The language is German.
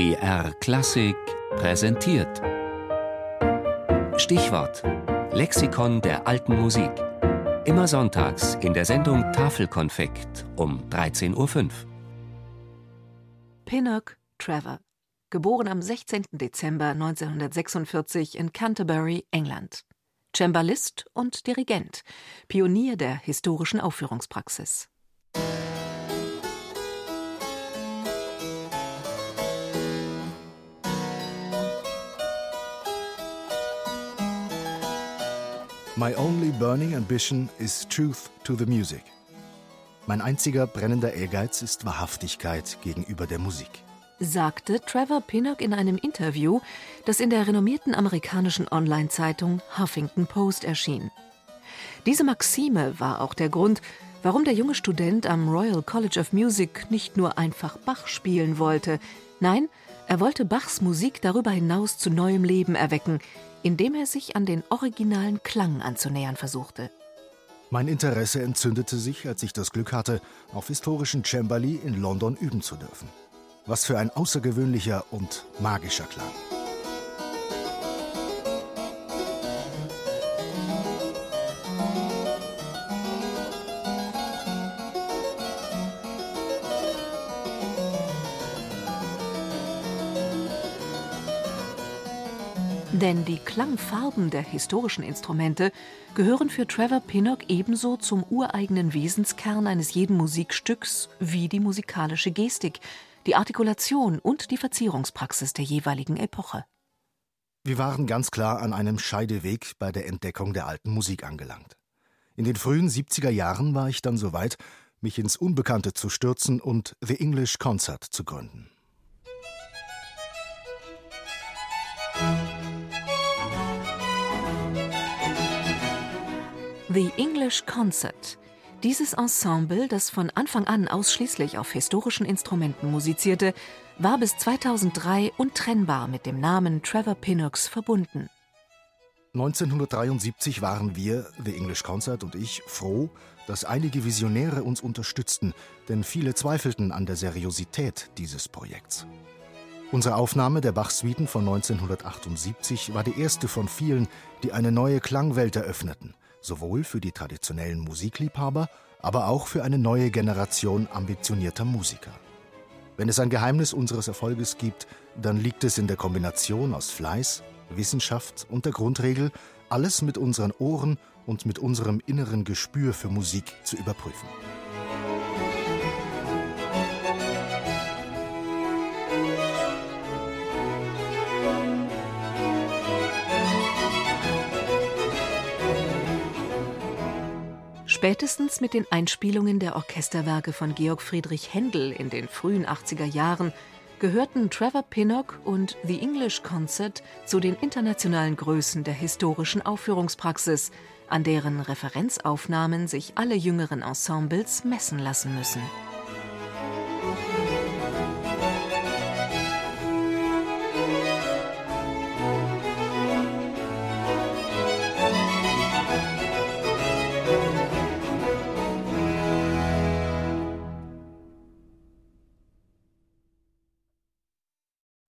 BR Klassik präsentiert. Stichwort: Lexikon der alten Musik. Immer sonntags in der Sendung Tafelkonfekt um 13.05 Uhr. Pinnock Trevor, geboren am 16. Dezember 1946 in Canterbury, England. Cembalist und Dirigent, Pionier der historischen Aufführungspraxis. My only burning ambition is truth to the music. Mein einziger brennender Ehrgeiz ist Wahrhaftigkeit gegenüber der Musik. Sagte Trevor Pinnock in einem Interview, das in der renommierten amerikanischen Online-Zeitung Huffington Post erschien. Diese Maxime war auch der Grund, warum der junge Student am Royal College of Music nicht nur einfach Bach spielen wollte. Nein, er wollte Bachs Musik darüber hinaus zu neuem Leben erwecken, indem er sich an den originalen Klang anzunähern versuchte. Mein Interesse entzündete sich, als ich das Glück hatte, auf historischen Cembali in London üben zu dürfen. Was für ein außergewöhnlicher und magischer Klang. Denn die Klangfarben der historischen Instrumente gehören für Trevor Pinnock ebenso zum ureigenen Wesenskern eines jeden Musikstücks wie die musikalische Gestik, die Artikulation und die Verzierungspraxis der jeweiligen Epoche. Wir waren ganz klar an einem Scheideweg bei der Entdeckung der alten Musik angelangt. In den frühen 70er Jahren war ich dann so weit, mich ins Unbekannte zu stürzen und The English Concert zu gründen. The English Concert. Dieses Ensemble, das von Anfang an ausschließlich auf historischen Instrumenten musizierte, war bis 2003 untrennbar mit dem Namen Trevor Pinnocks verbunden. 1973 waren wir, The English Concert und ich, froh, dass einige Visionäre uns unterstützten, denn viele zweifelten an der Seriosität dieses Projekts. Unsere Aufnahme der Bach-Suiten von 1978 war die erste von vielen, die eine neue Klangwelt eröffneten sowohl für die traditionellen Musikliebhaber, aber auch für eine neue Generation ambitionierter Musiker. Wenn es ein Geheimnis unseres Erfolges gibt, dann liegt es in der Kombination aus Fleiß, Wissenschaft und der Grundregel, alles mit unseren Ohren und mit unserem inneren Gespür für Musik zu überprüfen. Spätestens mit den Einspielungen der Orchesterwerke von Georg Friedrich Händel in den frühen 80er Jahren gehörten Trevor Pinnock und The English Concert zu den internationalen Größen der historischen Aufführungspraxis, an deren Referenzaufnahmen sich alle jüngeren Ensembles messen lassen müssen.